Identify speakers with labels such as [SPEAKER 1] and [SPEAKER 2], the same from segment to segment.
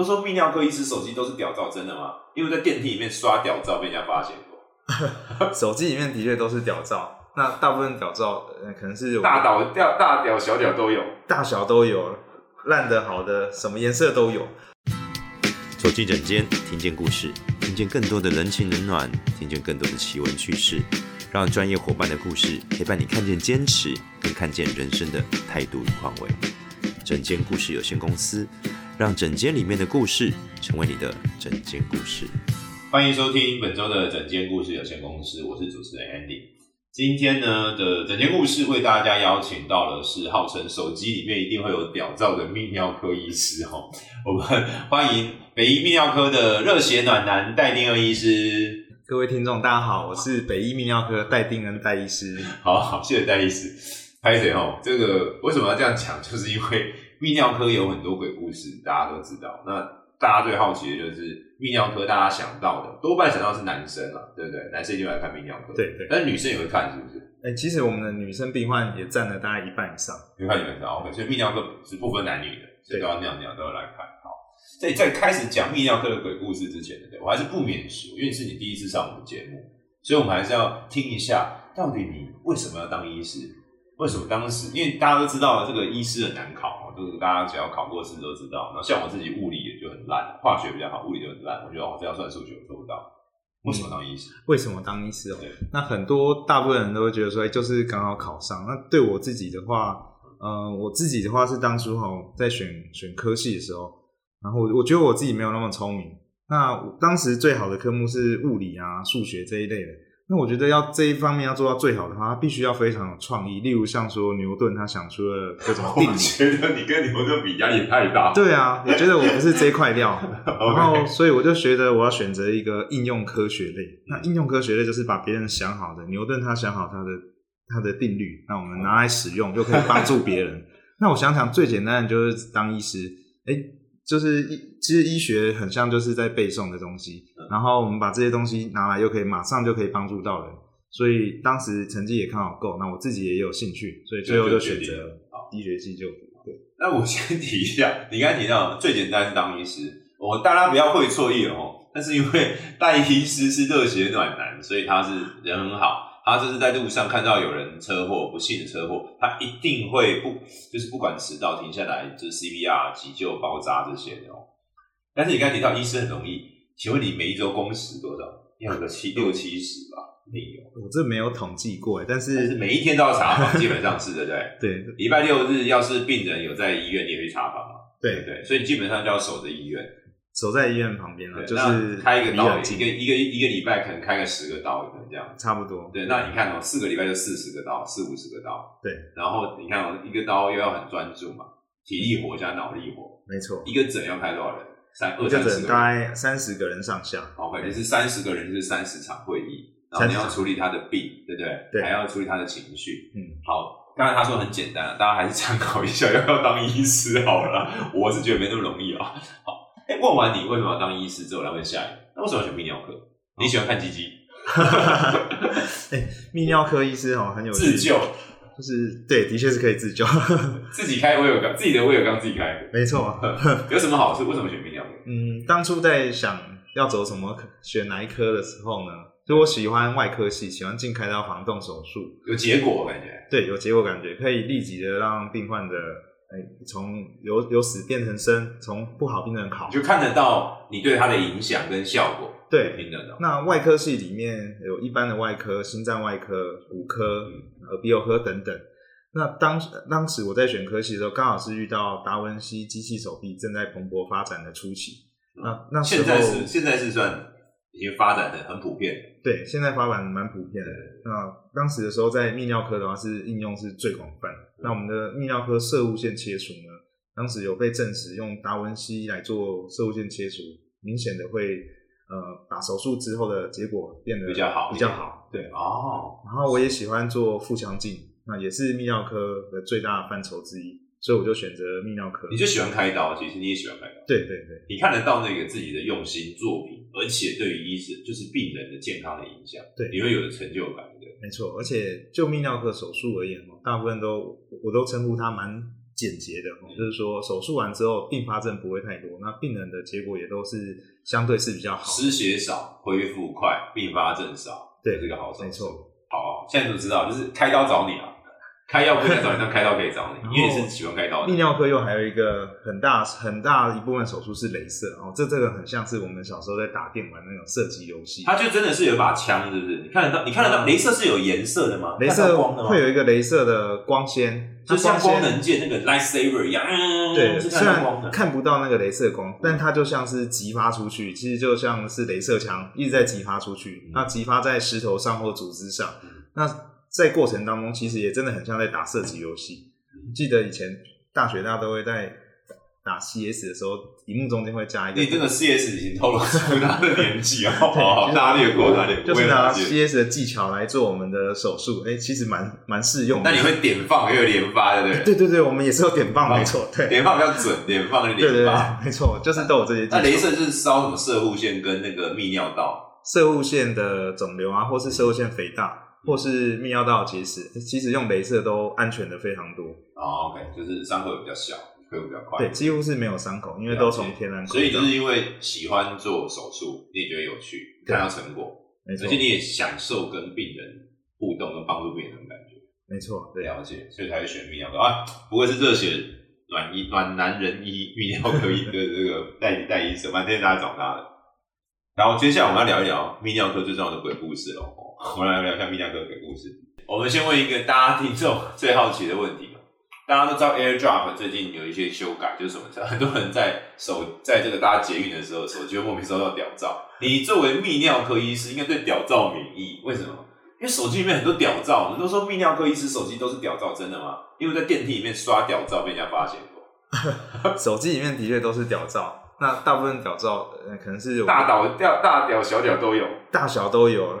[SPEAKER 1] 都说泌尿科医师手机都是屌照，真的吗？因为在电梯里面刷屌照被人家发现过。
[SPEAKER 2] 手机里面的确都是屌照，那大部分屌照呃可能是有
[SPEAKER 1] 大屌、屌、大屌、小屌都有。
[SPEAKER 2] 大小都有，烂的、好的，什么颜色都有。
[SPEAKER 3] 走进诊间，听见故事，听见更多的人情冷暖，听见更多的奇闻趣事，让专业伙伴的故事陪伴你看见坚持，更看见人生的态度与宽慰。诊间故事有限公司，让整间里面的故事成为你的整间故事。
[SPEAKER 1] 欢迎收听本周的整间故事有限公司，我是主持人 Andy。今天呢的整间故事为大家邀请到的是号称手机里面一定会有屌照的泌尿科医师哈，我们欢迎北医泌尿科的热血暖男戴定恩医师。
[SPEAKER 2] 各位听众，大家好，我是北医泌尿科戴定恩戴医师。
[SPEAKER 1] 好好，谢谢戴医师。拍谁哦？这个为什么要这样讲？就是因为泌尿科有很多鬼故事，大家都知道。那大家最好奇的就是泌尿科，大家想到的多半想到是男生啊，对不对？男生一定来看泌尿科，
[SPEAKER 2] 对对。
[SPEAKER 1] 但是女生也会看，是不是？
[SPEAKER 2] 哎、其实我们的女生病患也占了大概一半以上。
[SPEAKER 1] 你看你们知道，OK，所以泌尿科是不分男女的，所以都要尿尿都要来看。好，在在开始讲泌尿科的鬼故事之前？我还是不免俗，因为是你第一次上我们节目，所以我们还是要听一下，到底你为什么要当医师？为什么当时？因为大家都知道这个医师很难考嘛，就是大家只要考过试都知道。然后像我自己物理也就很烂，化学比较好，物理就很烂。我觉得哦，这要算数学我做不到。为什么当医师？
[SPEAKER 2] 为什么当医师哦？那很多大部分人都会觉得说，哎、就是刚好考上。那对我自己的话，呃，我自己的话是当初哈在选选科系的时候，然后我我觉得我自己没有那么聪明。那当时最好的科目是物理啊、数学这一类的。那我觉得要这一方面要做到最好的话，它必须要非常有创意。例如像说牛顿他想出了各种定
[SPEAKER 1] 我
[SPEAKER 2] 理，
[SPEAKER 1] 觉得你跟牛顿比压力太大。
[SPEAKER 2] 对啊，我觉得我不是这一块料，然后所以我就觉得我要选择一个应用科学类。那应用科学类就是把别人想好的，牛顿他想好他的他的定律，那我们拿来使用就可以帮助别人。那我想想最简单的就是当医师，哎，就是医其实医学很像就是在背诵的东西，然后我们把这些东西拿来又可以马上就可以帮助到人。所以当时成绩也看好够，那我自己也有兴趣，所以最后就选择医学系就读。对。
[SPEAKER 1] 那我先提一下，你刚才提到最简单是当医师，我大家不要会错意哦。但是因为戴医师是热血暖男，所以他是人很好。他就是在路上看到有人车祸，不幸的车祸，他一定会不就是不管迟到停下来，就是 CPR 急救包扎这些的哦。但是你刚才提到医生很容易，请问你每一周工时多少？要个七六七十吧，没有。
[SPEAKER 2] 我这没有统计过，但
[SPEAKER 1] 但是
[SPEAKER 2] 是
[SPEAKER 1] 每一天都要查房，基本上是对不对？
[SPEAKER 2] 对
[SPEAKER 1] 礼拜六日要是病人有在医院，你也会查房嘛？对
[SPEAKER 2] 对，
[SPEAKER 1] 所以你基本上就要守着医院，
[SPEAKER 2] 守在医院旁边了，
[SPEAKER 1] 对，
[SPEAKER 2] 就是
[SPEAKER 1] 开一个刀，一个一个一个礼拜可能开个十个刀，可能这样。
[SPEAKER 2] 差不多。
[SPEAKER 1] 对，那你看哦，四个礼拜就四十个刀，四五十个刀。
[SPEAKER 2] 对，
[SPEAKER 1] 然后你看哦，一个刀又要很专注嘛，体力活加脑力活，
[SPEAKER 2] 没错，
[SPEAKER 1] 一个诊要开多少人？三二三十
[SPEAKER 2] 大。概三十个人上下。
[SPEAKER 1] 好，可能是三十个人，就是三十场会议，然后你要处理他的病，对不对？
[SPEAKER 2] 对
[SPEAKER 1] 还要处理他的情绪。
[SPEAKER 2] 嗯，
[SPEAKER 1] 好，刚才他说很简单啊，大家还是参考一下，要不要当医师好了啦。我是觉得没那么容易啊。好，哎、问完你为什么要当医师之后，来问下一个，那为什么要选泌尿科？你喜欢看鸡鸡？
[SPEAKER 2] 哎，泌尿科医师哦很有趣
[SPEAKER 1] 自救，
[SPEAKER 2] 就是对，的确是可以自救，
[SPEAKER 1] 自己开威尔刚，自己的威尔刚自己开，
[SPEAKER 2] 没错。
[SPEAKER 1] 有什么好处？为什么选泌尿科？
[SPEAKER 2] 嗯，当初在想要走什么科选哪一科的时候呢，就我喜欢外科系，喜欢进开刀防动手术，
[SPEAKER 1] 有结果，我感觉。
[SPEAKER 2] 对，有结果感觉，可以立即的让病患的哎从由由死变成生，从不好变成好。
[SPEAKER 1] 就看得到你对他的影响跟效果，
[SPEAKER 2] 对，
[SPEAKER 1] 听得到。
[SPEAKER 2] 那外科系里面有一般的外科、心脏外科、骨科、耳鼻喉科等等。那当当时我在选科系的时候，刚好是遇到达文西机器手臂正在蓬勃发展的初期。那那时候
[SPEAKER 1] 现在是现在是算已经发展的很普遍，
[SPEAKER 2] 对，现在发展蛮普遍的。那当时的时候，在泌尿科的话是应用是最广泛。那我们的泌尿科射物线切除呢，当时有被证实用达文西来做射物线切除，明显的会呃把手术之后的结果变得
[SPEAKER 1] 比较好
[SPEAKER 2] 比较好。对，
[SPEAKER 1] 哦，
[SPEAKER 2] 然后我也喜欢做腹腔镜，那也是泌尿科的最大的范畴之一，所以我就选择泌尿科。
[SPEAKER 1] 你就喜欢开刀，其实你也喜欢开刀，
[SPEAKER 2] 对对对，
[SPEAKER 1] 你看得到那个自己的用心作品，而且对于医生就是病人的健康的影响，
[SPEAKER 2] 对
[SPEAKER 1] 你会有成就感的。
[SPEAKER 2] 没错。而且就泌尿科手术而言哦，大部分都我都称呼它蛮简洁的，哦就是说手术完之后并发症不会太多，那病人的结果也都是相对是比较好的。
[SPEAKER 1] 失血少，恢复快，并发症少，
[SPEAKER 2] 对
[SPEAKER 1] 这个好手术
[SPEAKER 2] 没错。
[SPEAKER 1] 好，现在就知道，就是开刀找你了。开药不能找你，但开刀可以找你，因为你是喜欢开刀的
[SPEAKER 2] 泌。尿科又还有一个很大很大一部分手术是镭射哦，这这个很像是我们小时候在打电玩那种射击游戏。
[SPEAKER 1] 它就真的是有一把枪，是不是？你看得到？你看得到？镭射是有颜色的吗？
[SPEAKER 2] 镭射
[SPEAKER 1] 光的吗
[SPEAKER 2] 会有一个镭射的光纤，
[SPEAKER 1] 就像
[SPEAKER 2] 那光
[SPEAKER 1] 能键那个 lightsaber 一样，嗯，
[SPEAKER 2] 对，
[SPEAKER 1] 是
[SPEAKER 2] 虽然
[SPEAKER 1] 看
[SPEAKER 2] 不到那个镭射光，但它就像是激发出去，其实就像是镭射枪一直在激发出去。
[SPEAKER 1] 嗯
[SPEAKER 2] 那激发在石头上或组织上
[SPEAKER 1] 嗯，
[SPEAKER 2] 那在过程当中，其实也真的很像在打射击游戏。
[SPEAKER 1] 嗯
[SPEAKER 2] 记得以前大学大家都会在打 CS 的时候，荧幕中间会加一个，
[SPEAKER 1] 你这个 CS 已经透露出他的年纪啊，好，大家略过，大家略过，
[SPEAKER 2] 就是拿 CS 的技巧来做我们的手术，哎、其实蛮蛮适用的。
[SPEAKER 1] 那你会点放，也有连发，对不对？
[SPEAKER 2] 对对对，我们也是有点放，没错，对，
[SPEAKER 1] 点放比较准，点放跟
[SPEAKER 2] 对对对
[SPEAKER 1] 连发。，
[SPEAKER 2] 没错，就是都有这些技巧。
[SPEAKER 1] 那镭射就是烧什么射护线跟那个泌尿道，
[SPEAKER 2] 射物线的肿瘤啊，或是射物线肥大，或是泌尿道结石，其实用镭射都安全的非常多。
[SPEAKER 1] 哦，OK，就是伤口也比较小，恢复比较快。
[SPEAKER 2] 对，几乎是没有伤口，因为都从天然
[SPEAKER 1] 所以就是因为喜欢做手术，你也觉得有趣，
[SPEAKER 2] 对
[SPEAKER 1] 看到成果，
[SPEAKER 2] 没错
[SPEAKER 1] 而且，你也享受跟病人互动跟帮助病人的感觉，
[SPEAKER 2] 没错，对，
[SPEAKER 1] 了解，所以才会选泌尿科啊。不会是热血暖医暖男人医泌尿科医的这个代代医生，蛮推荐大家找他的。然后接下来我们要聊一聊泌尿科最重要的鬼故事喽。我们来聊一下泌尿科的鬼故事。我们先问一个大家听众最好奇的问题大家都知道 AirDrop 最近有一些修改，就是什么？很多人在手在这个搭捷运的时候，手机会莫名收到屌照。你作为泌尿科医师，应该对屌照免疫，为什么？因为手机里面很多屌照，我们都说泌尿科医师手机都是屌照，真的吗？因为在电梯里面刷屌照被人家发现过，
[SPEAKER 2] 手机里面的确都是屌照，那大部分屌照呃可能是有
[SPEAKER 1] 大屌屌大屌小屌都有，
[SPEAKER 2] 大小都有，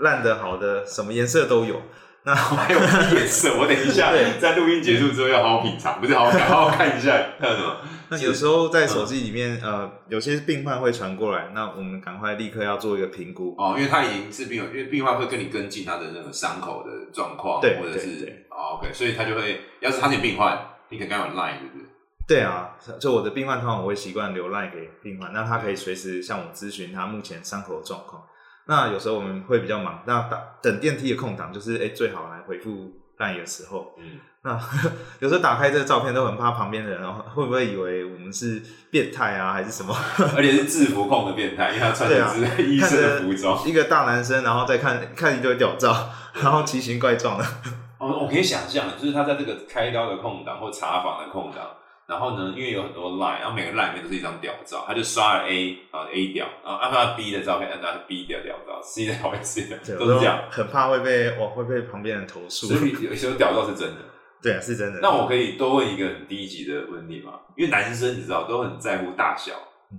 [SPEAKER 2] 烂的好的什么颜色都有。那
[SPEAKER 1] 还有颜色。我等一下在录音结束之后要好好品尝，不是好好看，好好看一下，还有什么？
[SPEAKER 2] 那有时候在手机里面，呃，有些病患会传过来，那我们赶快立刻要做一个评估。
[SPEAKER 1] 哦，因为他已经是病友，因为病患会跟你跟进他的那个伤口的状况，
[SPEAKER 2] 对
[SPEAKER 1] 或者是
[SPEAKER 2] 对对
[SPEAKER 1] 哦，OK，所以他就会，要是他是病患，你可能跟他有 line，对不对？
[SPEAKER 2] 对啊，就我的病患通常我会习惯留赖给病患，那他可以随时向我咨询他目前伤口的状况。那有时候我们会比较忙，那打等电梯的空档就是哎、最好来回复赖的时候。
[SPEAKER 1] 嗯，
[SPEAKER 2] 那 有时候打开这个照片都很怕旁边的人哦会不会以为我们是变态啊还是什么？
[SPEAKER 1] 而且是制服控的变态，因为他穿的是医生的服装。
[SPEAKER 2] 一个大男生，然后再看看一堆屌照，然后奇形怪状的。
[SPEAKER 1] 哦，我可以想象，就是他在这个开刀的空档或查房的空档，然后呢，因为有很多 line，然后每个 line 里面都是一张屌照，他就刷了 A 啊 A 屌，然后按照 B 的照片，按照 B 屌屌照，C 的照片 C 的，都是这样。
[SPEAKER 2] 很怕会被我会被旁边人投诉
[SPEAKER 1] 所。以有些屌照是真的。
[SPEAKER 2] 对啊，是真的。
[SPEAKER 1] 那我可以多问一个很低级的问题吗？因为男生你知道都很在乎大小，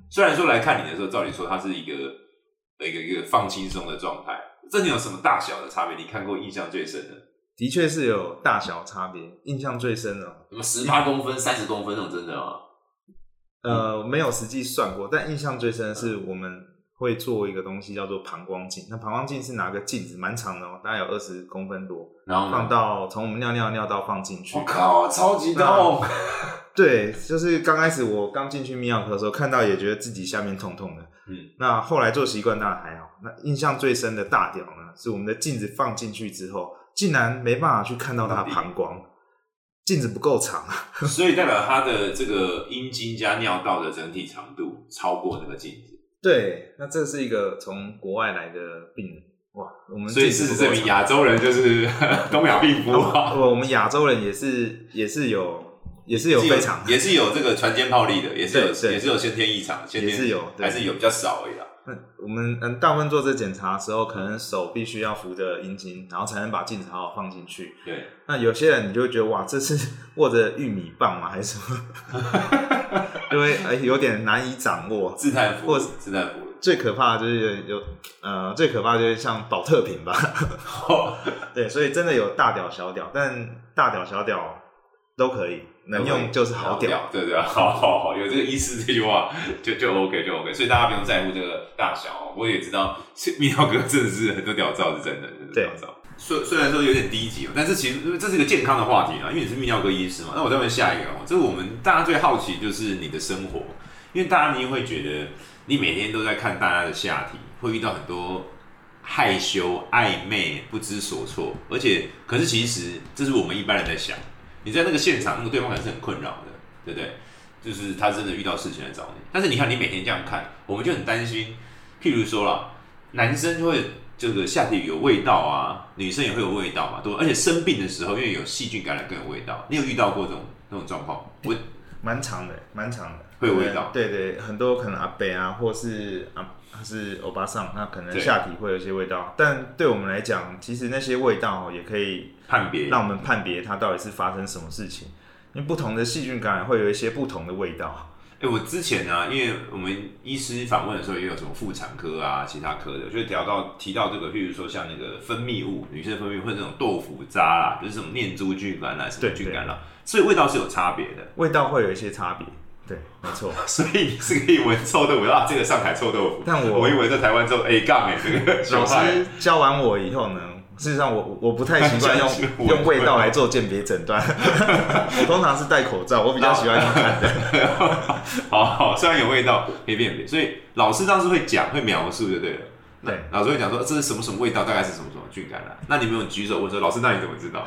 [SPEAKER 1] 虽然说来看你的时候，照理说他是一个一个一个放轻松的状态，这里有什么大小的差别？你看过印象最深的？
[SPEAKER 2] 的确是有大小差别，印象最深的哦
[SPEAKER 1] 什么十八公分、三十公分那种真的吗？
[SPEAKER 2] 呃，没有实际算过，但印象最深的是我们会做一个东西叫做膀胱镜。那膀胱镜是拿个镜子，蛮长的哦，大概有二十公分多，
[SPEAKER 1] 然后
[SPEAKER 2] 放到从我们尿尿尿道放进去
[SPEAKER 1] 我。靠，超级痛！
[SPEAKER 2] 对，就是刚开始我刚进去泌尿科的时候，看到也觉得自己下面痛痛的。
[SPEAKER 1] 嗯，
[SPEAKER 2] 那后来做习惯当然还好。那印象最深的大屌呢，是我们的镜子放进去之后，竟然没办法去看到他的膀胱，镜子不够长啊。
[SPEAKER 1] 所以代表他的这个阴茎加尿道的整体长度超过那个镜子，
[SPEAKER 2] 对，那这是一个从国外来的病人，哇，我们
[SPEAKER 1] 所以事实证明亚洲人就是 东亚病夫啊。
[SPEAKER 2] 我 我们亚洲人也是也是有也是有
[SPEAKER 1] 是
[SPEAKER 2] 非常
[SPEAKER 1] 也是有这个船坚炮利的，也是有也是有先天异常，先天
[SPEAKER 2] 也是有
[SPEAKER 1] 还是有比较少而已啦。
[SPEAKER 2] 那我们嗯，大部分做这检查的时候，可能手必须要扶着阴茎，然后才能把镜子好好放进去。
[SPEAKER 1] 对，
[SPEAKER 2] 那有些人你就会觉得哇，这是 握着玉米棒吗？还是什么？因为哎有点难以掌握。
[SPEAKER 1] 自态服
[SPEAKER 2] 或
[SPEAKER 1] 务，自叹服。
[SPEAKER 2] 最可怕的就是有呃，最可怕的就是像保特瓶吧。对，所以真的有大屌小屌，但大屌小屌都可以，能用就是好屌。
[SPEAKER 1] 对对，好好好，有这个意思 这句话就就 OK 就 OK，所以大家不用在乎这个大小哦。我也知道 泌尿科真的是很多屌照是真的，真的
[SPEAKER 2] 对
[SPEAKER 1] 屌照。虽虽然说有点低级哦，但是其实这是一个健康的话题啊，因为你是泌尿科医师嘛。那我再问下一个哦，这是我们大家最好奇就是你的生活，因为大家你会觉得你每天都在看大家的下体，会遇到很多害羞、暧昧、不知所措，而且可是其实这是我们一般人在想，你在那个现场，那个对方还是很困扰的，对不对？就是他真的遇到事情来找你，但是你看你每天这样看，我们就很担心。譬如说了，男生就会这个下体有味道啊，女生也会有味道嘛，对，而且生病的时候，因为有细菌感染更有味道。你有遇到过这种那种状况？我
[SPEAKER 2] 蛮长的，蛮长的，
[SPEAKER 1] 会有味道。
[SPEAKER 2] 对对，很多可能阿北啊，或是啊，他是欧巴桑，那可能下体会有一些味道。但对我们来讲，其实那些味道哦也可以
[SPEAKER 1] 判别
[SPEAKER 2] 让我们判别它到底是发生什么事情。因为不同的细菌感染会有一些不同的味道。
[SPEAKER 1] 哎、我之前呢、因为我们医师访问的时候，也有什么妇产科啊，其他科的，就聊到提到这个，譬如说像那个分泌物，女性的分泌物或者这种豆腐渣啦，就是什么念珠菌感染、什么
[SPEAKER 2] 对
[SPEAKER 1] 菌感染，所以味道是有差别的。
[SPEAKER 2] 味道会有一些差别。对，没错。
[SPEAKER 1] 所以你是可以闻臭豆腐啊，这个上海臭豆腐。
[SPEAKER 2] 但我
[SPEAKER 1] 我一闻在台湾之后，A 杠哎，这个
[SPEAKER 2] 老师教完我以后呢，事实上我我不太习惯用 用味道来做鉴别诊断。我通常是戴口罩，我比较喜欢用看的。
[SPEAKER 1] 好好，虽然有味道可以辨别，所以老师当时会讲会描述就对了。
[SPEAKER 2] 对
[SPEAKER 1] 老师会讲说这是什么什么味道，大概是什么什么菌感染。那你们有举手问说老师，那你怎么知道？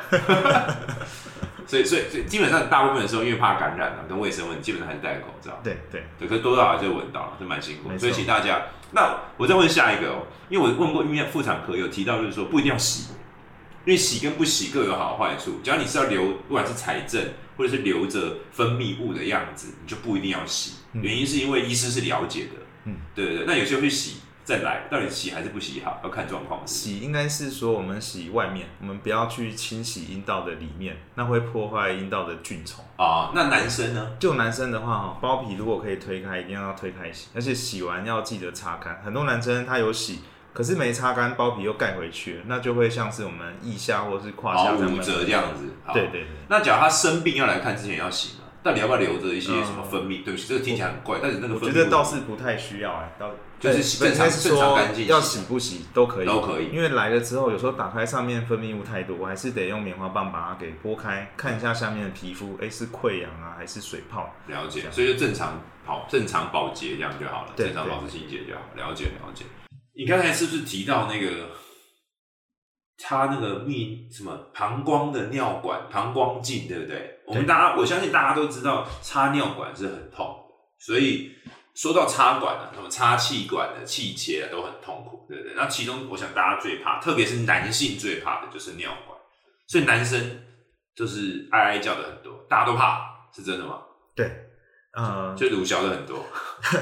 [SPEAKER 1] 所以所以所以基本上大部分的时候，因为怕感染啊跟卫生问题，基本上还是戴口罩。
[SPEAKER 2] 对对，
[SPEAKER 1] 对，可是多少少就闻到，了，就蛮辛苦所以请大家，那我再问下一个哦，因为我问过医院妇产科有提到，就是说不一定要洗，因为洗跟不洗各有好坏处。只要你是要留，不管是财政或者是留着分泌物的样子，你就不一定要洗。
[SPEAKER 2] 嗯
[SPEAKER 1] 原因是因为医师是了解的，
[SPEAKER 2] 嗯，
[SPEAKER 1] 对对对。那有些会洗再来，到底洗还是不洗好，要看状况。
[SPEAKER 2] 洗应该是说我们洗外面，我们不要去清洗阴道的里面，那会破坏阴道的菌虫。
[SPEAKER 1] 啊，那男生呢？
[SPEAKER 2] 就男生的话，哈，包皮如果可以推开，一定要推开洗，而且洗完要记得擦干。很多男生他有洗，可是没擦干，包皮又盖回去了，那就会像是我们腋下或是胯
[SPEAKER 1] 好
[SPEAKER 2] 下这样
[SPEAKER 1] 子。好
[SPEAKER 2] 对对对，
[SPEAKER 1] 那假如他生病要来看之前要洗吗？到底要不要留着一些什么分泌？对不起，这个听起来很怪，但是那个
[SPEAKER 2] 我
[SPEAKER 1] 分
[SPEAKER 2] 觉得倒是不太需要哎、倒
[SPEAKER 1] 就是
[SPEAKER 2] 对
[SPEAKER 1] 洗正常
[SPEAKER 2] 是
[SPEAKER 1] 正常
[SPEAKER 2] 说
[SPEAKER 1] 干净
[SPEAKER 2] 要洗不洗都可以，
[SPEAKER 1] 都可以
[SPEAKER 2] 因为来了之后，有时候打开上面分泌物太多，我还是得用棉花棒把它给拨开，看一下下面的皮肤，哎、是溃疡啊还是水泡？
[SPEAKER 1] 了解所以就正常保正常保洁这样就好了，正常保持清洁就好。了解了解。你刚才是不是提到那个插那个泌什么膀胱的尿管膀胱镜，对不对？我们大家我相信大家都知道插尿管是很痛的，所以说到插管啊，什么插气管的气切啊都很痛苦，对不对？那其中我想大家最怕，特别是男性最怕的就是尿管，所以男生就是哀哀叫的很多，大家都怕，是真的吗？
[SPEAKER 2] 对，呃，
[SPEAKER 1] 就乳小的很多，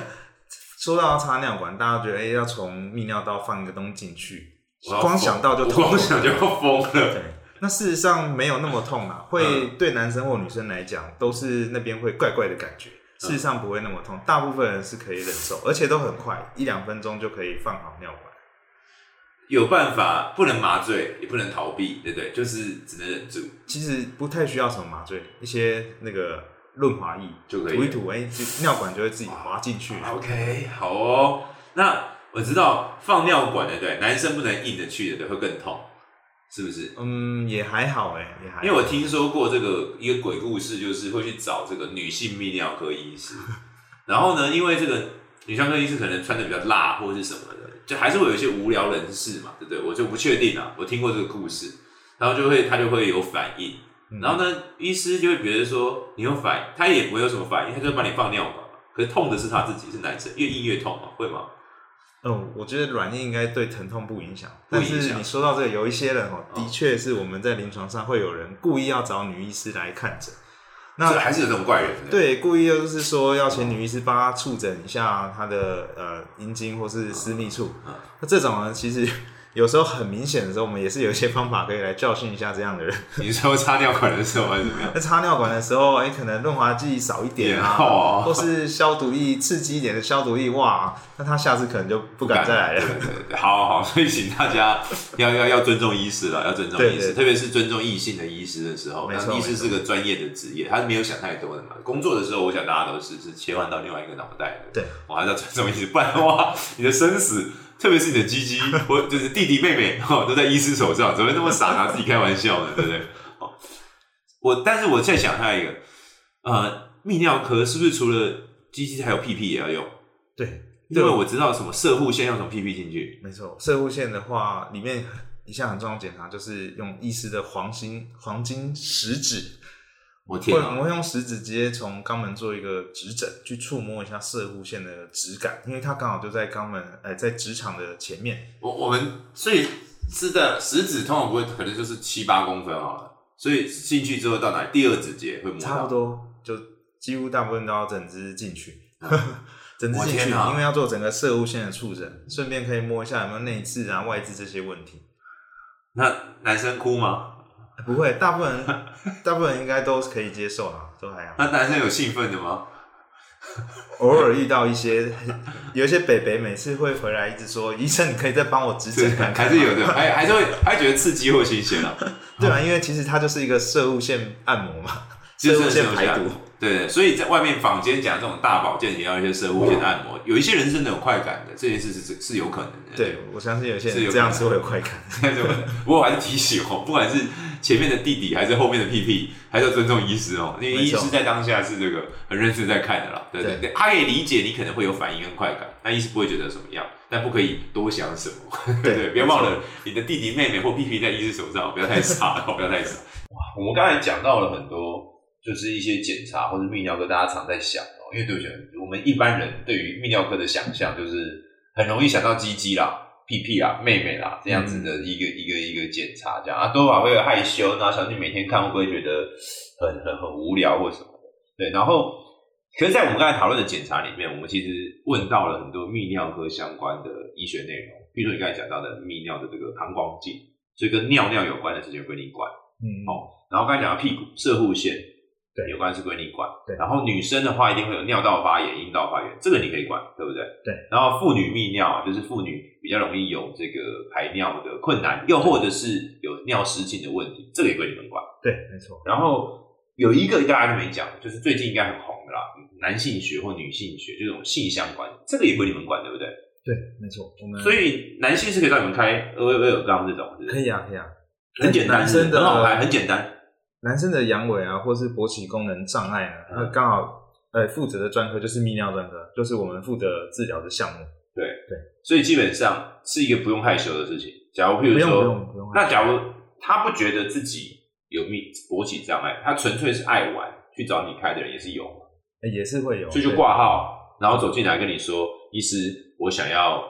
[SPEAKER 2] 说到插尿管，大家觉得哎、要从泌尿道放一个东西进去，光想到就痛，
[SPEAKER 1] 光想就要疯了。
[SPEAKER 2] 对。那事实上没有那么痛啊，会
[SPEAKER 1] 嗯
[SPEAKER 2] 对男生或女生来讲，都是那边会怪怪的感觉。事实上不会那么痛，大部分人是可以忍受，而且都很快，一两分钟就可以放好尿管。
[SPEAKER 1] 有办法，不能麻醉，也不能逃避，对不对？就是只能忍住
[SPEAKER 2] 其实不太需要什么麻醉，一些那个润滑液
[SPEAKER 1] 就可以了。
[SPEAKER 2] 涂一涂，哎、就尿管就会自己滑进去。
[SPEAKER 1] OK，好哦。那我知道放尿管的，对，男生不能硬着去的，对，会更痛，是不是？
[SPEAKER 2] 嗯，也还好哎、也还好。
[SPEAKER 1] 因为我听说过这个一个鬼故事，就是会去找这个女性泌尿科医师，然后呢，因为这个女性科医师可能穿的比较辣或者是什么的，就还是会有一些无聊人士嘛，对不对？我就不确定啊，我听过这个故事，然后就会他就会有反应，
[SPEAKER 2] 嗯
[SPEAKER 1] 然后呢，医师就会觉得说你有反应，他也不会有什么反应，他就会帮你放尿管嘛。可是痛的是他自己，是男生，越硬越痛嘛，会吗？
[SPEAKER 2] 嗯，我觉得软硬应该对疼痛不影响，但是你说到这个，有一些人哦，
[SPEAKER 1] 哦
[SPEAKER 2] 的确是我们在临床上会有人故意要找女医师来看诊，那
[SPEAKER 1] 这还是有这种怪人的。
[SPEAKER 2] 对，故意就是说要请女医师帮他触诊一下他的呃阴茎或是私密处。
[SPEAKER 1] 嗯
[SPEAKER 2] 那这种呢，其实有时候很明显的时候，我们也是有一些方法可以来教训一下这样的人。
[SPEAKER 1] 你说插尿管的时候还是怎么样？
[SPEAKER 2] 那插尿管的时候，哎、可能润滑剂少一点啊，
[SPEAKER 1] 哦
[SPEAKER 2] 或是消毒液刺激一点的消毒液，哇，那他下次可能就不敢再来了。
[SPEAKER 1] 好好好，所以请大家要要要尊重医师了，要尊重医师，特别是尊重异性的医师的时候，
[SPEAKER 2] 没
[SPEAKER 1] 医师是个专业的职业，他是没有想太多的嘛。工作的时候，我想大家都是是切换到另外一个脑袋的。
[SPEAKER 2] 对，
[SPEAKER 1] 我还是要尊重医师，不然的话，你的生死特别是你的鸡鸡 或就是弟弟妹妹 哦，都在医师手上，怎么会那么傻拿自己开玩笑呢？对不对？哦，我但是我在想还有一个，呃，泌尿科是不是除了鸡鸡还有屁屁也要用？
[SPEAKER 2] 对，
[SPEAKER 1] 因为我知道什么射护线要从屁屁进去，
[SPEAKER 2] 没错，射护线的话，里面一项很重要的检查就是用医师的黄金黄金食指，
[SPEAKER 1] 我天啊！
[SPEAKER 2] 会我会用食指直接从肛门做一个指诊，去触摸一下射护线的质感，因为它刚好就在肛门，呃，在直肠的前面。
[SPEAKER 1] 我我们所以是的食指通常不会，可能就是七八公分好了。所以进去之后到哪里？第二指节会摸到，
[SPEAKER 2] 差不多就几乎大部分都要整只进去，整只进去，因为要做整个射物线的触诊，顺便可以摸一下有没有内痔啊、外痔这些问题。
[SPEAKER 1] 那男生哭吗？
[SPEAKER 2] 不会，大部分人大部分人应该都可以接受啦，都还好。
[SPEAKER 1] 那男生有兴奋的吗？
[SPEAKER 2] 偶尔遇到一些有一些北北，每次会回来一直说：“医生，你可以再帮我指诊看看。”
[SPEAKER 1] 还是有的，还还是会还觉得刺激或新鲜啊。
[SPEAKER 2] 对啊，因为其实它就是一个射物线按摩嘛，射物线排毒。
[SPEAKER 1] 对对，所以在外面坊间讲这种大保健，也要一些射物线按摩，有一些人真的有快感的，这件事是是是有可能的。
[SPEAKER 2] 对，我相信有些人这样是会有快感。
[SPEAKER 1] 不过我还是提醒哦，不管是前面的弟弟还是后面的屁屁，还是要尊重医师哦，因为医师在当下是这个很认真在看的啦。对对他可以理解你可能会有反应跟快感，但医师不会觉得怎么样，但不可以多想什么。对 对，
[SPEAKER 2] 对
[SPEAKER 1] 不要忘了你的弟弟妹妹或屁屁在医师手上，不要太傻了，不要太傻。哇，我们刚才讲到了很多，就是一些检查或者泌尿科，大家常在想哦，因为对不起，我们一般人对于泌尿科的想象就是很容易想到鸡鸡啦。屁屁啦、妹妹啦，这样子的一个、一个一个检查，这样。啊，多少会有害羞，然后想去每天看会不会觉得很很很无聊或什么的，对，然后，可是，在我们刚才讨论的检查里面，我们其实问到了很多泌尿科相关的医学内容，比如说你刚才讲到的泌尿的这个膀胱镜，所以跟尿尿有关的事情归你管，
[SPEAKER 2] 嗯，
[SPEAKER 1] 哦，然后刚才讲到屁股射护线，
[SPEAKER 2] 对
[SPEAKER 1] 有关是归你管，
[SPEAKER 2] 对
[SPEAKER 1] 然后女生的话一定会有尿道发炎、阴道发炎，这个你可以管，对不对？
[SPEAKER 2] 对。
[SPEAKER 1] 然后妇女泌尿啊，就是妇女比较容易有这个排尿的困难，又或者是有尿失禁的问题，这个也归你们管。
[SPEAKER 2] 对，没错。
[SPEAKER 1] 然后有一个大家都没讲，就是最近应该很红的啦，男性学或女性学，就这种性相关，这个也归你们管，对不对？
[SPEAKER 2] 对，没错。我们
[SPEAKER 1] 所以男性是可以让你们开俄威尔刚这种，
[SPEAKER 2] 可以啊，可以啊。
[SPEAKER 1] 很简单，
[SPEAKER 2] 男生的
[SPEAKER 1] 很好开，很简单。
[SPEAKER 2] 男生的阳痿啊，或是勃起功能障碍呢，
[SPEAKER 1] 嗯
[SPEAKER 2] 那刚好呃负责的专科就是泌尿专科，就是我们负责治疗的项目。
[SPEAKER 1] 对对所以基本上是一个不用害羞的事情。假如譬如说，
[SPEAKER 2] 用不用。
[SPEAKER 1] 那假如他不觉得自己有泌勃起障碍，他纯粹是爱玩，去找你开的人也是有
[SPEAKER 2] 也是会有，
[SPEAKER 1] 所以就
[SPEAKER 2] 对
[SPEAKER 1] 挂号，然后走进来跟你说，医师，我想要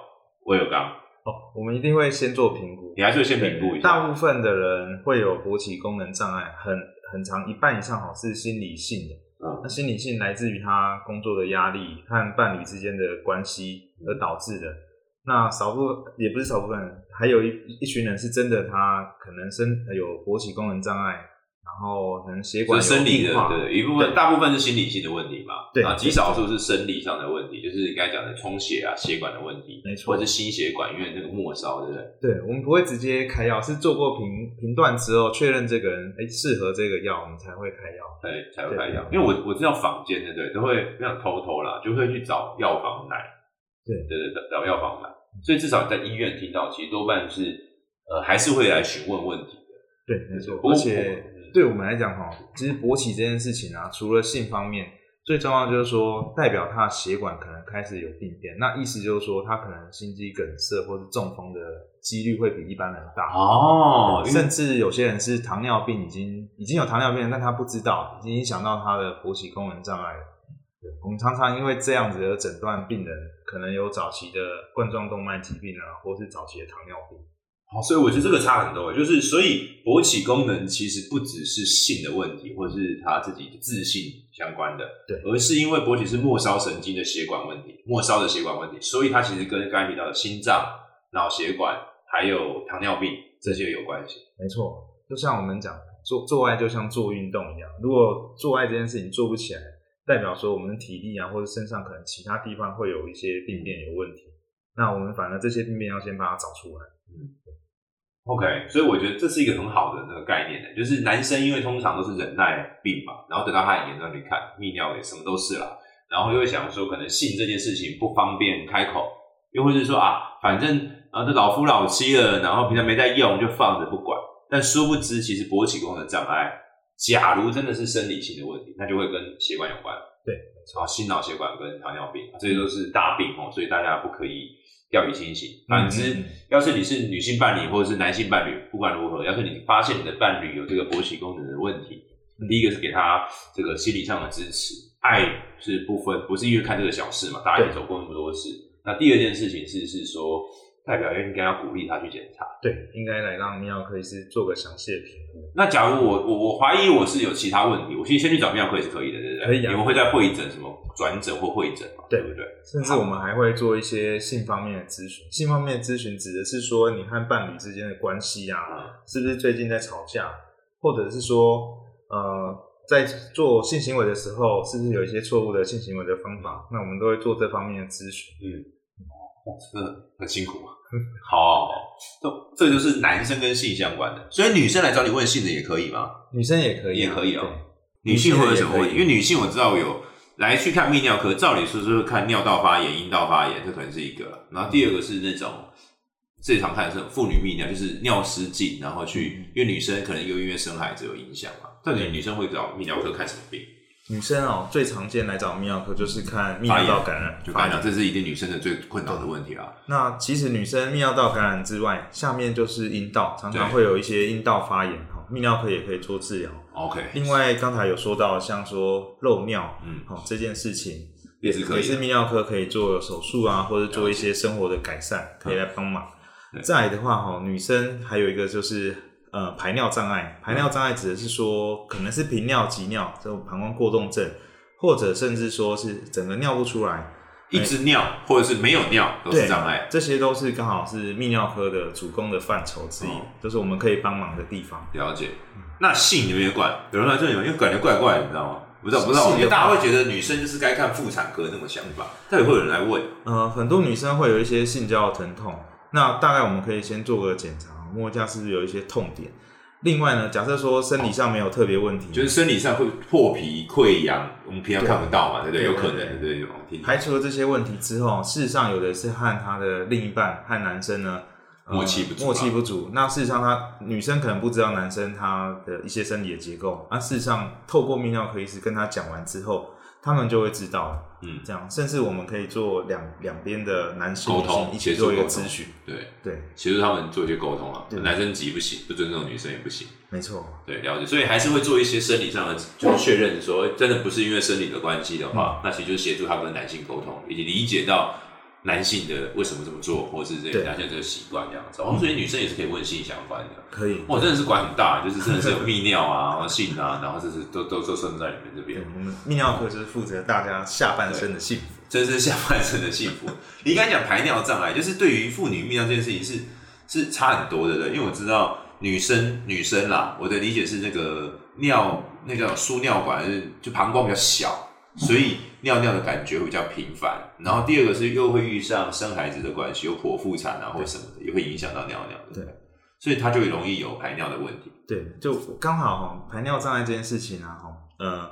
[SPEAKER 1] 威尔刚，
[SPEAKER 2] 哦，我们一定会先做评估。
[SPEAKER 1] 你还是会先评估一下。
[SPEAKER 2] 大部分的人会有勃起功能障碍，很很长一半以上好是心理性的。
[SPEAKER 1] 嗯
[SPEAKER 2] 那心理性来自于他工作的压力和伴侣之间的关系而导致的。那少部也不是少部分人，还有一一群人是真的，他可能身有勃起功能障碍，然后可能血管
[SPEAKER 1] 是生理的对，一部分大部分是心理性的问题嘛，
[SPEAKER 2] 对
[SPEAKER 1] 啊，极少数是生理上的问题，就是你刚才讲的充血啊、血管的问题，
[SPEAKER 2] 没错。
[SPEAKER 1] 或者是心血管因为那个末梢，对不对？
[SPEAKER 2] 对，我们不会直接开药，是做过评评断之后，确认这个人哎适合这个药，我们才会开药。
[SPEAKER 1] 对才会开药，因为我我知道坊间对不对，都会这样偷偷啦，就会去找药房买，
[SPEAKER 2] 对。
[SPEAKER 1] 对对，找找药房买，所以至少在医院听到，其实多半是呃还是会来询问问题的，
[SPEAKER 2] 对，没错。而且对我们来讲哈，其实勃起这件事情啊，除了性方面，最重要就是说，代表他的血管可能开始有病变。那意思就是说，他可能心肌梗塞或是中风的几率会比一般人大。
[SPEAKER 1] 哦，
[SPEAKER 2] 甚至有些人是糖尿病，已经已经有糖尿病，但他不知道，已经影响到他的勃起功能障碍我们常常因为这样子而诊断病人可能有早期的冠状动脉疾病啊，或是早期的糖尿病。
[SPEAKER 1] 好，所以我觉得这个差很多，就是所以勃起功能其实不只是性的问题，或者是他自己的自信相关的，
[SPEAKER 2] 对
[SPEAKER 1] 而是因为勃起是末梢神经的血管问题，末梢的血管问题，所以它其实跟刚才提到的心脏、脑血管还有糖尿病这些有关系。
[SPEAKER 2] 没错，就像我们讲，做做爱就像做运动一样，如果做爱这件事情做不起来，代表说我们的体力啊，或者身上可能其他地方会有一些病变有问题。那我们反而这些病变要先把它找出来。
[SPEAKER 1] OK，所以我觉得这是一个很好的那个概念的，就是男生因为通常都是忍耐病嘛，然后等到他很严重去看泌尿也什么都是了，然后又会想说可能性这件事情不方便开口，又或者是说啊，反正啊这老夫老妻了，然后平常没在用就放着不管，但殊不知其实勃起功能障碍，假如真的是生理性的问题，那就会跟血管有关。
[SPEAKER 2] 对，
[SPEAKER 1] 啊，心脑血管跟糖尿病，这些都是大病哦，所以大家不可以掉以轻心。反之，要是你是女性伴侣或者是男性伴侣，不管如何，要是你发现你的伴侣有这个勃起功能的问题，
[SPEAKER 2] 嗯
[SPEAKER 1] 第一个是给他这个心理上的支持，爱是不分，不是因为看这个小事嘛，大家也走过那么多事。那第二件事情是是说，代表应该要鼓励他去检查。
[SPEAKER 2] 对，应该来让泌尿科医师做个详细的评估。
[SPEAKER 1] 那假如我我我怀疑我是有其他问题，我其实先去找泌尿科也是可以的，对不对？
[SPEAKER 2] 可以啊
[SPEAKER 1] 你们会在会诊什么转诊或会诊嘛？
[SPEAKER 2] 对
[SPEAKER 1] 对不对？
[SPEAKER 2] 甚至我们还会做一些性方面的咨询。性方面的咨询指的是说，你和伴侣之间的关系啊，
[SPEAKER 1] 啊，
[SPEAKER 2] 是不是最近在吵架，或者是说，呃，在做性行为的时候，是不是有一些错误的性行为的方法？那我们都会做这方面的咨询。
[SPEAKER 1] 嗯，哇，真的很辛苦啊。好这这就是男生跟性相关的，所以女生来找你问性的也可以吗？
[SPEAKER 2] 女生也可以啊，
[SPEAKER 1] 也可以哦
[SPEAKER 2] 对
[SPEAKER 1] 女性会有什么问题？因为女性我知道有来去看泌尿科，照理说是看尿道发炎、阴道发炎，这可能是一个。然后第二个是那种最常看的是妇女泌尿，就是尿失禁，然后去，因为女生可能又因为生孩子有影响嘛。到底女生会找泌尿科看什么病？
[SPEAKER 2] 女生哦，最常见来找泌尿科就是看泌尿道感染，
[SPEAKER 1] 就刚才讲，这是一定女生的最困扰的问题啊。
[SPEAKER 2] 那其实女生泌尿道感染之外，下面就是阴道，常常
[SPEAKER 1] 对
[SPEAKER 2] 会有一些阴道发炎哈，泌尿科也可以做治疗。
[SPEAKER 1] OK，
[SPEAKER 2] 另外，刚才有说到像说漏尿，
[SPEAKER 1] 嗯。
[SPEAKER 2] 好、这件事情
[SPEAKER 1] 也是可以
[SPEAKER 2] 也是泌尿科可以做手术啊，或者做一些生活的改善，可以来帮忙。再来的话，哈，女生还有一个就是呃排尿障碍，排尿障碍指的是说可能是频尿、急尿这种膀胱过动症，或者甚至说是整个尿不出来，
[SPEAKER 1] 一直尿或者是没有尿都是障碍。
[SPEAKER 2] 这些都是刚好是泌尿科的主攻的范畴之一，
[SPEAKER 1] 哦
[SPEAKER 2] 都是我们可以帮忙的地方。
[SPEAKER 1] 了解。那性你们也管？有人来这里吗？因为感觉怪怪的，你知道吗？不知道，不知道，大家会觉得女生就是该看妇产科那种想法，但也会有人来问？
[SPEAKER 2] 呃，很多女生会有一些性交的疼痛，那大概我们可以先做个检查，摸一下是不是有一些痛点。另外呢，假设说生理上没有特别问题，
[SPEAKER 1] 就是生理上会破皮、溃疡，我们平常看不到嘛，对不对？有可能，
[SPEAKER 2] 对排除了这些问题之后，事实上有的是和他的另一半和男生呢。呃
[SPEAKER 1] 默契不足啊
[SPEAKER 2] 默契不足。那事实上，他女生可能不知道男生他的一些生理的结构，那事实上透过泌尿科医师跟他讲完之后，他们就会知道。
[SPEAKER 1] 嗯，
[SPEAKER 2] 这样，甚至我们可以做两两边的男生、
[SPEAKER 1] 沟通
[SPEAKER 2] 一起做一个咨询。
[SPEAKER 1] 对，
[SPEAKER 2] 对，
[SPEAKER 1] 协助他们做一些沟通啊。男生急不行，不尊重女生也不行。
[SPEAKER 2] 没错。
[SPEAKER 1] 对，了解。所以还是会做一些生理上的，就是确认说，真的不是因为生理的关系的话，那其实就是协助他跟男性沟通，以及理解到男性的为什么这么做，或是这
[SPEAKER 2] 对
[SPEAKER 1] 个男性这个习惯这样子。哦，所以女生也是可以问性相关的。
[SPEAKER 2] 可以。
[SPEAKER 1] 哇，真的是管很大，就是真的是有泌尿啊，然后性啊，然后就是都都都算在你们这
[SPEAKER 2] 对
[SPEAKER 1] 边，，
[SPEAKER 2] 我们泌尿科就是负责大家下半身的幸福。
[SPEAKER 1] 真是下半身的幸福。你刚才讲排尿障碍，就是对于妇女泌尿这件事情是是差很多的，对？因为我知道女生女生啦，我的理解是那个尿那叫输尿管，就是就膀胱比较小，所以尿尿的感觉会比较频繁。然后第二个是又会遇上生孩子的关系，有剖腹产啊或什么的，也会影响到尿尿的。
[SPEAKER 2] 对，
[SPEAKER 1] 所以他就容易有排尿的问题。
[SPEAKER 2] 对，就刚好哈，排尿障碍这件事情啊，哈，呃，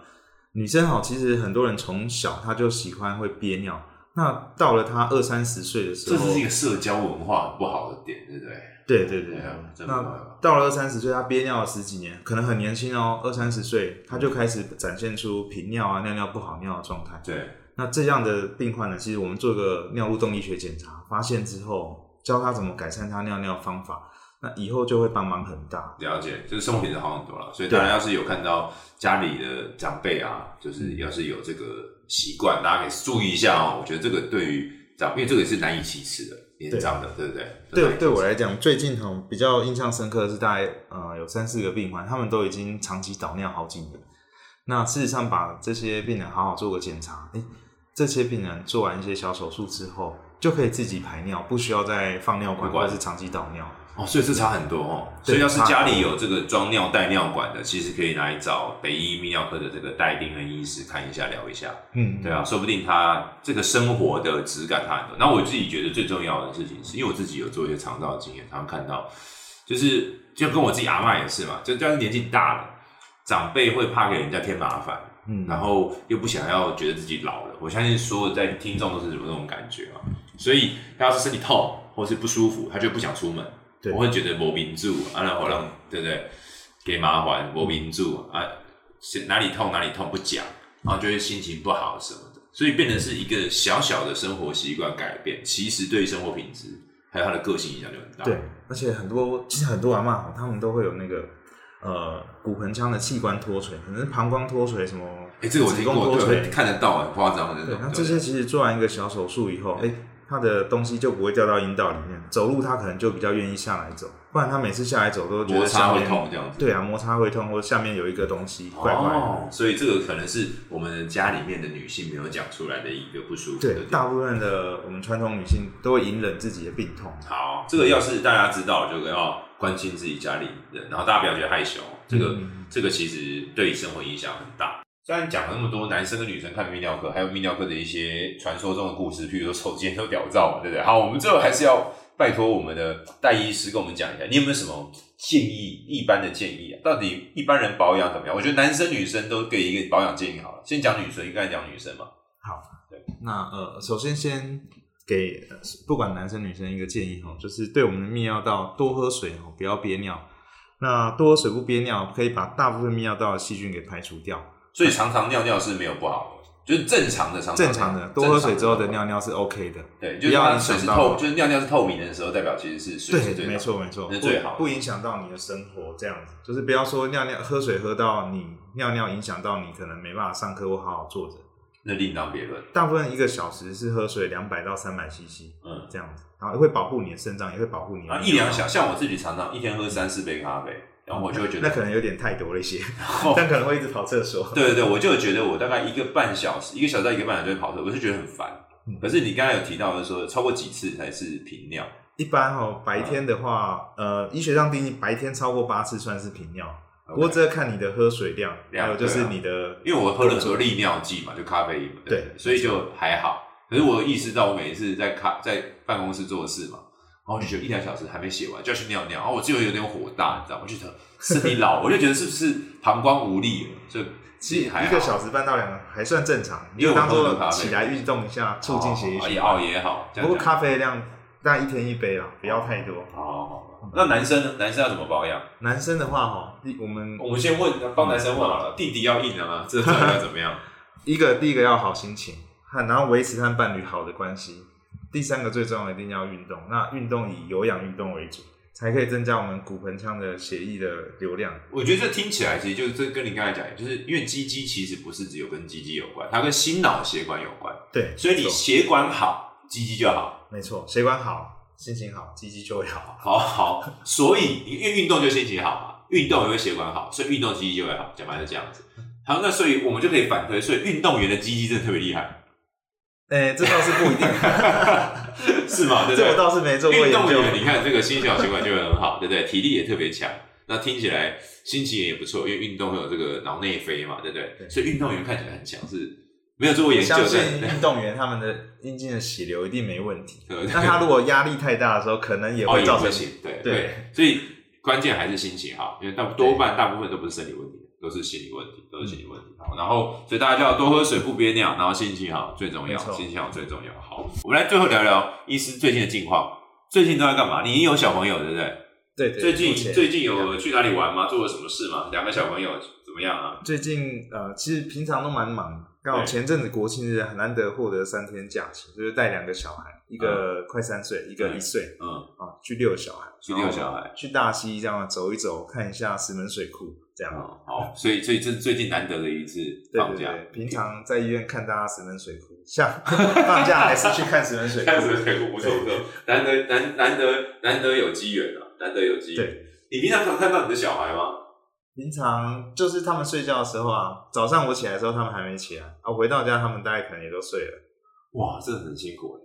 [SPEAKER 2] 女生哈，其实很多人从小她就喜欢会憋尿，那到了她二三十岁的时候，
[SPEAKER 1] 这是一个社交文化不好的点，对不对？
[SPEAKER 2] 对对对那到了二三十岁，他憋尿了十几年，可能很年轻哦，二三十岁，他就开始展现出频尿啊、尿尿不好尿的状态。
[SPEAKER 1] 对，
[SPEAKER 2] 那这样的病患呢，其实我们做个尿路动力学检查，发现之后，教他怎么改善他尿尿方法，那以后就会帮忙很大。
[SPEAKER 1] 了解，就是生活品质好很多了。所以
[SPEAKER 2] 对
[SPEAKER 1] 大家要是有看到家里的长辈啊，就是要是有这个习惯，大家可以注意一下哦。我觉得这个对于长，因为这个也是难以启齿的，年长的，对不对？
[SPEAKER 2] 对，对我来讲，最近很比较印象深刻的是，大概呃有三四个病患，他们都已经长期导尿好几年。那事实上，把这些病人好好做个检查，诶，这些病人做完一些小手术之后，就可以自己排尿，不需要再放尿管或者是长期导尿。
[SPEAKER 1] 哦，所以这差很多哦。所以要是家里有这个装尿带尿管的，其实可以来找北医泌尿科的这个戴丁恩医师看一下，聊一下。
[SPEAKER 2] 嗯，
[SPEAKER 1] 对啊，说不定他这个生活的质感差很多。那我自己觉得最重要的事情是，因为我自己有做一些肠道的经验，常常看到，就是就跟我自己阿妈也是嘛，就但是年纪大了，长辈会怕给人家添麻烦，
[SPEAKER 2] 嗯，
[SPEAKER 1] 然后又不想要觉得自己老了。我相信所有在听众都是有那种感觉啊，所以他要是身体痛或是不舒服，他就不想出门。
[SPEAKER 2] 对
[SPEAKER 1] 我会觉得没民住啊，然后让对不对？给麻烦没民住啊，是哪里痛哪里痛不讲，然后就会心情不好什么的，所以变成是一个小小的生活习惯改变，其实对生活品质还有他的个性影响就很大。
[SPEAKER 2] 对，而且很多其实很多阿嬷哦他们都会有那个呃骨盆腔的器官脱垂，可能是膀胱脱垂什么，
[SPEAKER 1] 哎，这个我
[SPEAKER 2] 子
[SPEAKER 1] 听过，看得到，很夸张的。那
[SPEAKER 2] 这些其实做完一个小手术以后，哎、他的东西就不会掉到阴道里面，走路他可能就比较愿意下来走，不然他每次下来走都觉
[SPEAKER 1] 摩擦会痛这样子。
[SPEAKER 2] 对啊，摩擦会痛，或者下面有一个东西怪怪的。
[SPEAKER 1] 哦，所以这个可能是我们家里面的女性没有讲出来的一个不舒服的
[SPEAKER 2] 对
[SPEAKER 1] 地，方。
[SPEAKER 2] 大部分的我们传统女性都会隐忍自己的病痛。
[SPEAKER 1] 好，这个要是大家知道，就要关心自己家里人，然后大家不要觉得害羞。这个、
[SPEAKER 2] 嗯
[SPEAKER 1] 这个其实对生活影响很大。虽然讲了那么多男生跟女生看泌尿科，还有泌尿科的一些传说中的故事，譬如说手尖都屌照嘛，对不对？好，我们最后还是要拜托我们的戴医师跟我们讲一下，你有没有什么建议？一般的建议啊，到底一般人保养怎么样？我觉得男生女生都给一个保养建议好了。先讲女生，应该讲女生嘛。
[SPEAKER 2] 那呃，首先先给不管男生女生一个建议哈，就是对我们的泌尿道多喝水哦，不要憋尿。那多喝水不憋尿，可以把大部分泌尿道的细菌给排除掉。
[SPEAKER 1] 所以常常尿尿是没有不好的，就是正常的常常
[SPEAKER 2] 正常的多喝水之后的尿尿。是 OK 的。
[SPEAKER 1] 对，就是它
[SPEAKER 2] 不要影
[SPEAKER 1] 水是透，就是尿尿是透明的时候，代表其实是水是最
[SPEAKER 2] 对，没错没错，
[SPEAKER 1] 最好的。
[SPEAKER 2] 不不影响到你的生活，这样子就是不要说尿尿喝水喝到你尿尿影响到你可能没办法上课或好好坐着。
[SPEAKER 1] 那另当别论。
[SPEAKER 2] 大部分一个小时是喝水两百到三百 CC
[SPEAKER 1] 嗯，
[SPEAKER 2] 这样子，然后会保护你的肾脏，也会保护你的
[SPEAKER 1] 啊，一两小，像我自己常常一天喝三四杯咖啡，然后我就会觉得，
[SPEAKER 2] 那可能有点太多了一些，
[SPEAKER 1] 哦
[SPEAKER 2] 但可能会一直跑厕所。
[SPEAKER 1] 对对对，我就觉得我大概一个半小时，一个小时到一个半小时就会跑厕所，我就觉得很烦
[SPEAKER 2] 嗯。
[SPEAKER 1] 可是你刚才有提到的说，超过几次才是频尿？
[SPEAKER 2] 一般哦，白天的话，呃，医学上定义白天超过八次算是频尿，不过这看你的喝水量，
[SPEAKER 1] 量
[SPEAKER 2] 还有就是你的，
[SPEAKER 1] 因为我喝了很多利尿剂嘛，就咖啡因嘛，
[SPEAKER 2] 对
[SPEAKER 1] 所以就还好。可是我意识到，我每一次在咖在办公室做事嘛，然后我就觉得一两小时还没写完就要去尿尿，然后我就有点火大，你知道吗？我就觉得身体老，我就觉得是不是膀胱无力了，就其实
[SPEAKER 2] 一个小时半到两个还算正常，你
[SPEAKER 1] 因为
[SPEAKER 2] 当做起来运动一下，促进血液
[SPEAKER 1] 哦也哦
[SPEAKER 2] 循环。
[SPEAKER 1] 也好，
[SPEAKER 2] 不过咖啡量大概一天一杯啦，不要太多。
[SPEAKER 1] 好好好。那男生呢？男生要怎么保养？
[SPEAKER 2] 男生的话哈，我们
[SPEAKER 1] 我们先问，帮男生问好了。弟弟要硬的吗？这到底要怎么样？
[SPEAKER 2] 一个第一个要好心情，和然后维持和伴侣好的关系。第三个最重要一定要运动，那运动以有氧运动为主，才可以增加我们骨盆腔的血液的流量。
[SPEAKER 1] 我觉得这听起来其实就是这跟你刚才讲，就是因为鸡鸡其实不是只有跟鸡鸡有关，它跟心脑血管有关。
[SPEAKER 2] 对，
[SPEAKER 1] 所以你血管好，鸡鸡就好。
[SPEAKER 2] 没错，血管好，心情好，鸡鸡就会好。
[SPEAKER 1] 好好，所以因为运动就心情好嘛，运动也会血管好，所以运动鸡鸡就会好。讲白是这样子。好，那所以我们就可以反推，所以运动员的鸡鸡真的特别厉害，
[SPEAKER 2] 哎、这倒是不一定，
[SPEAKER 1] 是吗？对不
[SPEAKER 2] 这我？倒是没做过研究。
[SPEAKER 1] 运动员，你看这个心小血管就会很好，对不对？体力也特别强，那听起来心情也不错，因为运动会有这个脑内啡嘛，对不对？
[SPEAKER 2] 对
[SPEAKER 1] 所以运动员看起来很强，是没有做过研究
[SPEAKER 2] 相信
[SPEAKER 1] 但
[SPEAKER 2] 运动员他们的阴茎的血流一定没问题。
[SPEAKER 1] 对
[SPEAKER 2] 那他如果压力太大的时候，可能也
[SPEAKER 1] 哦
[SPEAKER 2] 会造成
[SPEAKER 1] 对
[SPEAKER 2] 对，
[SPEAKER 1] 所以关键还是心情好，因为大多半大部分都不是生理问题，都是心理问题，都是心理问题。好，然后所以大家就要多喝水，不憋尿，然后心情好最重要，心情好最重要。好，我们来最后聊聊医师最近的近况，最近都在干嘛？你有小朋友对不对？
[SPEAKER 2] 对对。
[SPEAKER 1] 最近最近有去哪里玩吗？做了什么事吗？两个小朋友怎么样啊？
[SPEAKER 2] 最近呃，其实平常都蛮忙，刚好前阵子国庆日很难得获得三天假期，就是带两个小孩，一个快三岁，一个
[SPEAKER 1] 嗯
[SPEAKER 2] 一岁
[SPEAKER 1] 嗯，
[SPEAKER 2] 啊，去遛小孩，
[SPEAKER 1] 去遛小孩，
[SPEAKER 2] 去大溪这样走一走，看一下石门水库这样。
[SPEAKER 1] 哦好，所以所以这是最近难得的一次放假。
[SPEAKER 2] 对对对，平常在医院看大家石门水库，像 放假还是去看石门水库
[SPEAKER 1] 看石门水库不错不错，难得难难得难得有机缘啊，难得有机缘。
[SPEAKER 2] 对，
[SPEAKER 1] 你平常常看到你的小孩吗？
[SPEAKER 2] 平常就是他们睡觉的时候啊，早上我起来的时候他们还没起来啊，我回到家他们大概可能也都睡了。
[SPEAKER 1] 哇，真的很辛苦哎，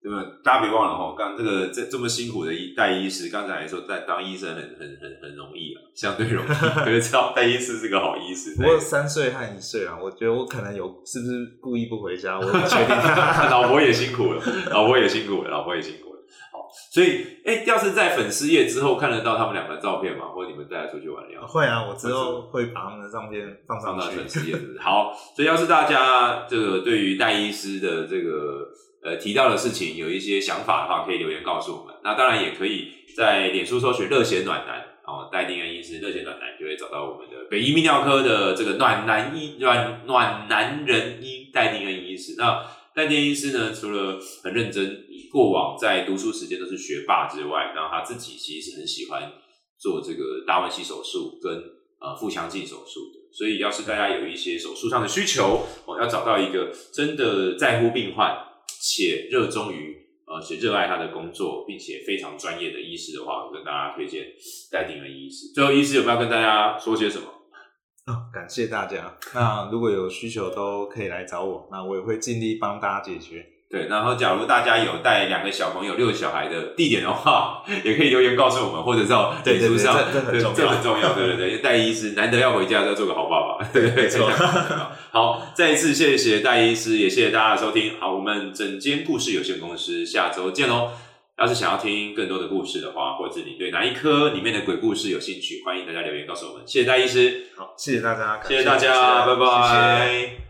[SPEAKER 1] 对吧？大家别忘了哈，刚这个这这么辛苦的医带医师，刚才说在当医生很很很很容易啊，相对容易，可是知道带医师是个好医师。
[SPEAKER 2] 不过三岁和一岁啊，我觉得我可能有是不是故意不回家，我不确定。
[SPEAKER 1] 老婆也辛苦了，老婆也辛苦了，老婆也辛苦了。好，所以哎，要是在粉丝页之后看得到他们两个照片嘛，或者你们带他出去玩的样。
[SPEAKER 2] 会啊，我之后会把他们的照片放上去
[SPEAKER 1] 上到粉。丝页？好，所以要是大家这个对于戴医师的这个呃提到的事情有一些想法的话，可以留言告诉我们。那当然也可以在脸书搜寻“热血暖男”，哦，戴定恩医师“热血暖男”就会找到我们的北医泌尿科的这个暖男医暖暖男人医戴定恩医师。那戴定恩医师呢，除了很认真，过往在读书时间都是学霸之外，然后他自己其实是很喜欢做这个达文西手术跟呃腹腔镜手术的。所以，要是大家有一些手术上的需求，哦，要找到一个真的在乎病患且热衷于呃且热爱他的工作，并且非常专业的医师的话，我跟大家推荐戴定恩医师。最后，医师有没有跟大家说些什么？
[SPEAKER 2] 啊，感谢大家。那如果有需求都可以来找我，那我也会尽力帮大家解决。
[SPEAKER 1] 对，然后假如大家有带两个小朋友、六个小孩的地点的话，也可以留言告诉我们，或者到脸书上，
[SPEAKER 2] 这很重要，
[SPEAKER 1] 这很重要，对对对，戴医师难得要回家，要做个好爸爸，对 对对，好，再一次谢谢戴医师，也谢谢大家的收听。好，我们整间故事有限公司下周见喽。要是想要听更多的故事的话，或者你对哪一科里面的鬼故事有兴趣，欢迎大家留言告诉我们。谢谢戴医师，
[SPEAKER 2] 好，谢谢大家，
[SPEAKER 1] 谢谢大家，拜拜。